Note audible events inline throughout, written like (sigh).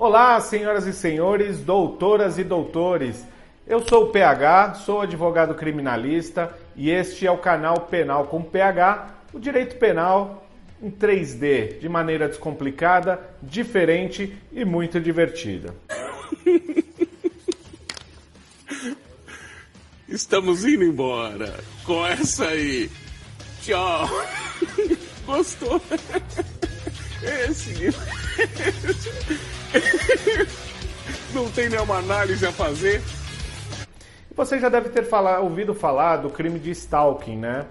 Olá, senhoras e senhores, doutoras e doutores. Eu sou o PH, sou advogado criminalista e este é o canal Penal com PH, o direito penal em 3D, de maneira descomplicada, diferente e muito divertida. (laughs) Estamos indo embora com essa aí. Tchau. (laughs) Gostou? (laughs) Esse. (laughs) Não tem nenhuma análise a fazer? Você já deve ter falar, ouvido falar do crime de stalking, né?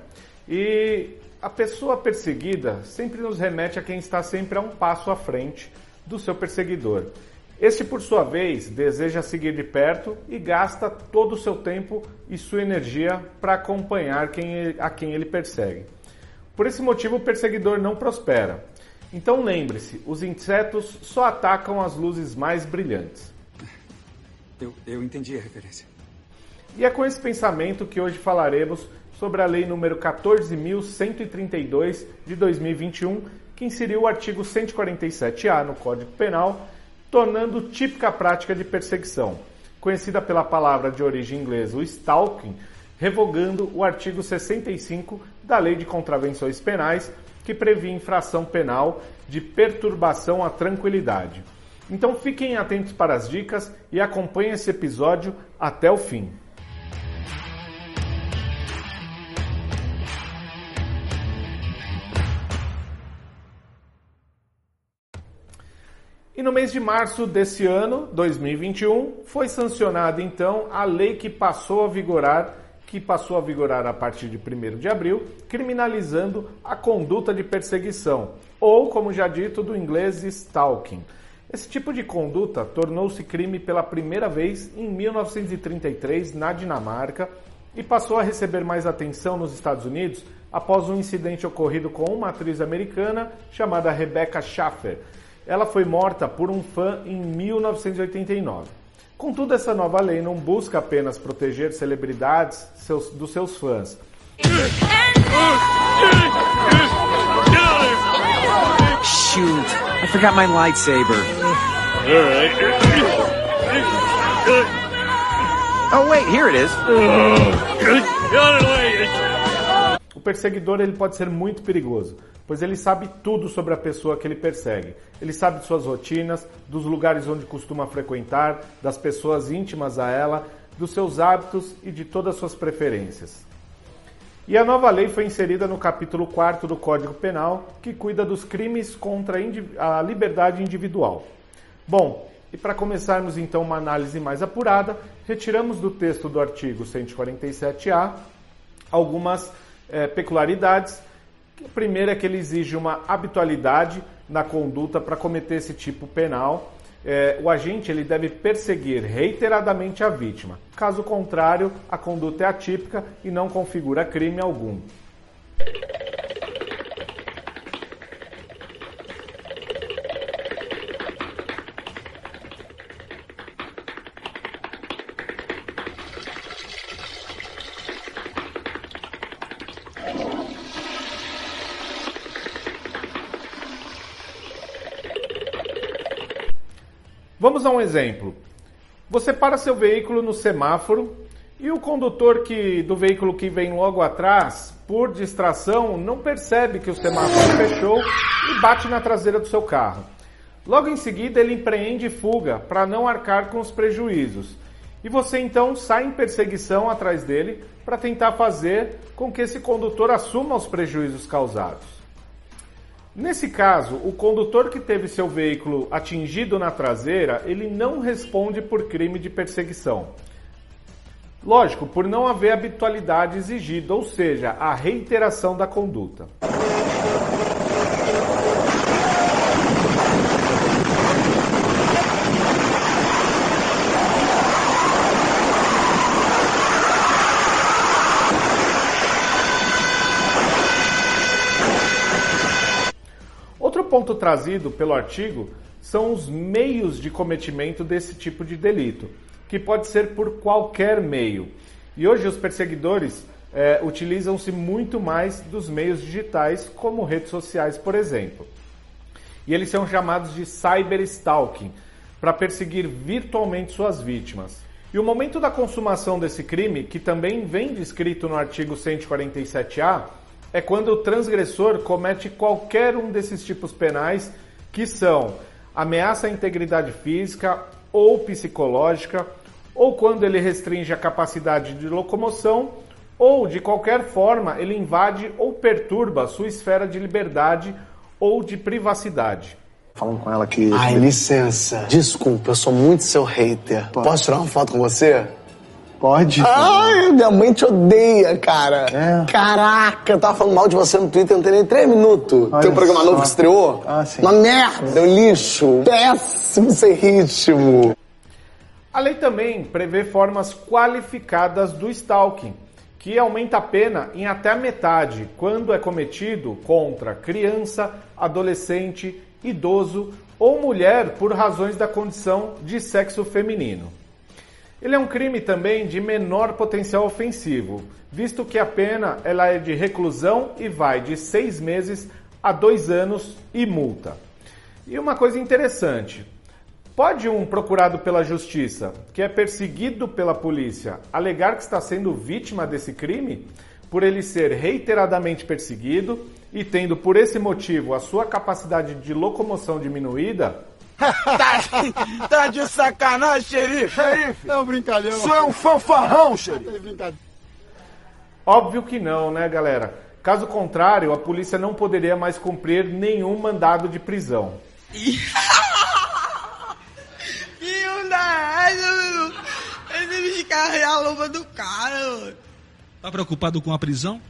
E a pessoa perseguida sempre nos remete a quem está sempre a um passo à frente do seu perseguidor. Este, por sua vez, deseja seguir de perto e gasta todo o seu tempo e sua energia para acompanhar quem, a quem ele persegue. Por esse motivo, o perseguidor não prospera. Então lembre-se, os insetos só atacam as luzes mais brilhantes. Eu, eu entendi a referência. E é com esse pensamento que hoje falaremos sobre a Lei número 14.132 de 2021, que inseriu o artigo 147-A no Código Penal, tornando típica prática de perseguição, conhecida pela palavra de origem inglesa, o stalking, revogando o artigo 65 da Lei de Contravenções Penais, que previa infração penal de perturbação à tranquilidade. Então fiquem atentos para as dicas e acompanhem esse episódio até o fim. E no mês de março desse ano, 2021, foi sancionada então a lei que passou a vigorar, que passou a vigorar a partir de 1 de abril, criminalizando a conduta de perseguição, ou como já dito do inglês stalking. Esse tipo de conduta tornou-se crime pela primeira vez em 1933 na Dinamarca e passou a receber mais atenção nos Estados Unidos após um incidente ocorrido com uma atriz americana chamada Rebecca Schaffer ela foi morta por um fã em 1989. Contudo, essa nova lei não busca apenas proteger celebridades seus, dos seus fãs. Shoot, I forgot my lightsaber. Oh wait, here it is. O perseguidor ele pode ser muito perigoso, pois ele sabe tudo sobre a pessoa que ele persegue. Ele sabe de suas rotinas, dos lugares onde costuma frequentar, das pessoas íntimas a ela, dos seus hábitos e de todas as suas preferências. E a nova lei foi inserida no capítulo 4 do Código Penal, que cuida dos crimes contra a liberdade individual. Bom, e para começarmos então uma análise mais apurada, retiramos do texto do artigo 147-A algumas é, peculiaridades a primeira é que ele exige uma habitualidade na conduta para cometer esse tipo penal. É, o agente ele deve perseguir reiteradamente a vítima. Caso contrário, a conduta é atípica e não configura crime algum. Vamos a um exemplo. Você para seu veículo no semáforo e o condutor que, do veículo que vem logo atrás, por distração, não percebe que o semáforo fechou e bate na traseira do seu carro. Logo em seguida, ele empreende fuga para não arcar com os prejuízos. E você então sai em perseguição atrás dele para tentar fazer com que esse condutor assuma os prejuízos causados. Nesse caso, o condutor que teve seu veículo atingido na traseira, ele não responde por crime de perseguição. Lógico, por não haver habitualidade exigida, ou seja, a reiteração da conduta. Ponto trazido pelo artigo são os meios de cometimento desse tipo de delito, que pode ser por qualquer meio. E hoje os perseguidores é, utilizam-se muito mais dos meios digitais, como redes sociais, por exemplo. E eles são chamados de cyberstalking. para perseguir virtualmente suas vítimas. E o momento da consumação desse crime, que também vem descrito no artigo 147A, é quando o transgressor comete qualquer um desses tipos penais que são ameaça à integridade física ou psicológica, ou quando ele restringe a capacidade de locomoção, ou de qualquer forma ele invade ou perturba sua esfera de liberdade ou de privacidade. Falando com ela que. Ai, licença. Desculpa, eu sou muito seu hater. Posso tirar uma foto com você? Pode. Ai, minha mãe te odeia, cara. É. Caraca, eu tava falando mal de você no Twitter, não tem nem três minutos. Olha tem um programa só. novo que estreou? Ah, sim. Uma merda, um lixo. Péssimo sem ritmo. A lei também prevê formas qualificadas do stalking, que aumenta a pena em até a metade quando é cometido contra criança, adolescente, idoso ou mulher por razões da condição de sexo feminino. Ele é um crime também de menor potencial ofensivo, visto que a pena ela é de reclusão e vai de seis meses a dois anos e multa. E uma coisa interessante: pode um procurado pela justiça, que é perseguido pela polícia, alegar que está sendo vítima desse crime por ele ser reiteradamente perseguido e tendo por esse motivo a sua capacidade de locomoção diminuída? Tá de sacanagem, xerife? Xerife! É um brincalhão. Isso é um fanfarrão, xerife. É brincadeira. Óbvio que não, né, galera? Caso contrário, a polícia não poderia mais cumprir nenhum mandado de prisão. (laughs) Que onda é essa, mano? Esse bicho carrega a luva do cara, mano. Tá preocupado com a prisão?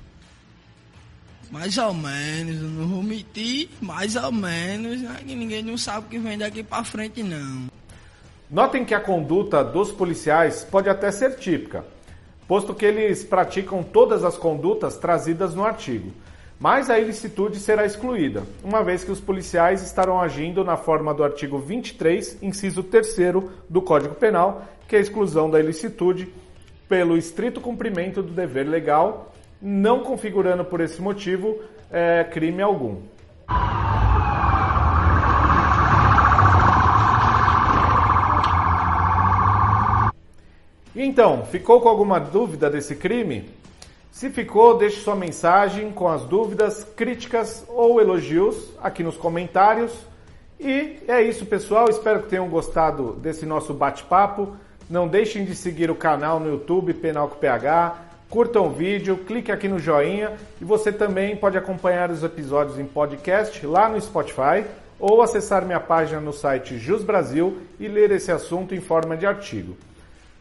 Mais ou menos, não vou mentir, mais ou menos, né? Que ninguém não sabe o que vem daqui pra frente, não. Notem que a conduta dos policiais pode até ser típica, posto que eles praticam todas as condutas trazidas no artigo. Mas a ilicitude será excluída, uma vez que os policiais estarão agindo na forma do artigo 23, inciso 3 do Código Penal, que é a exclusão da ilicitude pelo estrito cumprimento do dever legal, não configurando por esse motivo eh, crime algum. E então, ficou com alguma dúvida desse crime? Se ficou, deixe sua mensagem com as dúvidas, críticas ou elogios aqui nos comentários. E é isso, pessoal. Espero que tenham gostado desse nosso bate-papo. Não deixem de seguir o canal no YouTube Penal com PH. Curtam o vídeo, clique aqui no joinha e você também pode acompanhar os episódios em podcast lá no Spotify ou acessar minha página no site Jus Brasil e ler esse assunto em forma de artigo.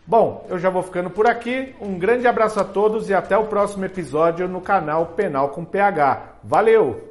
Bom, eu já vou ficando por aqui. Um grande abraço a todos e até o próximo episódio no canal Penal com PH. Valeu!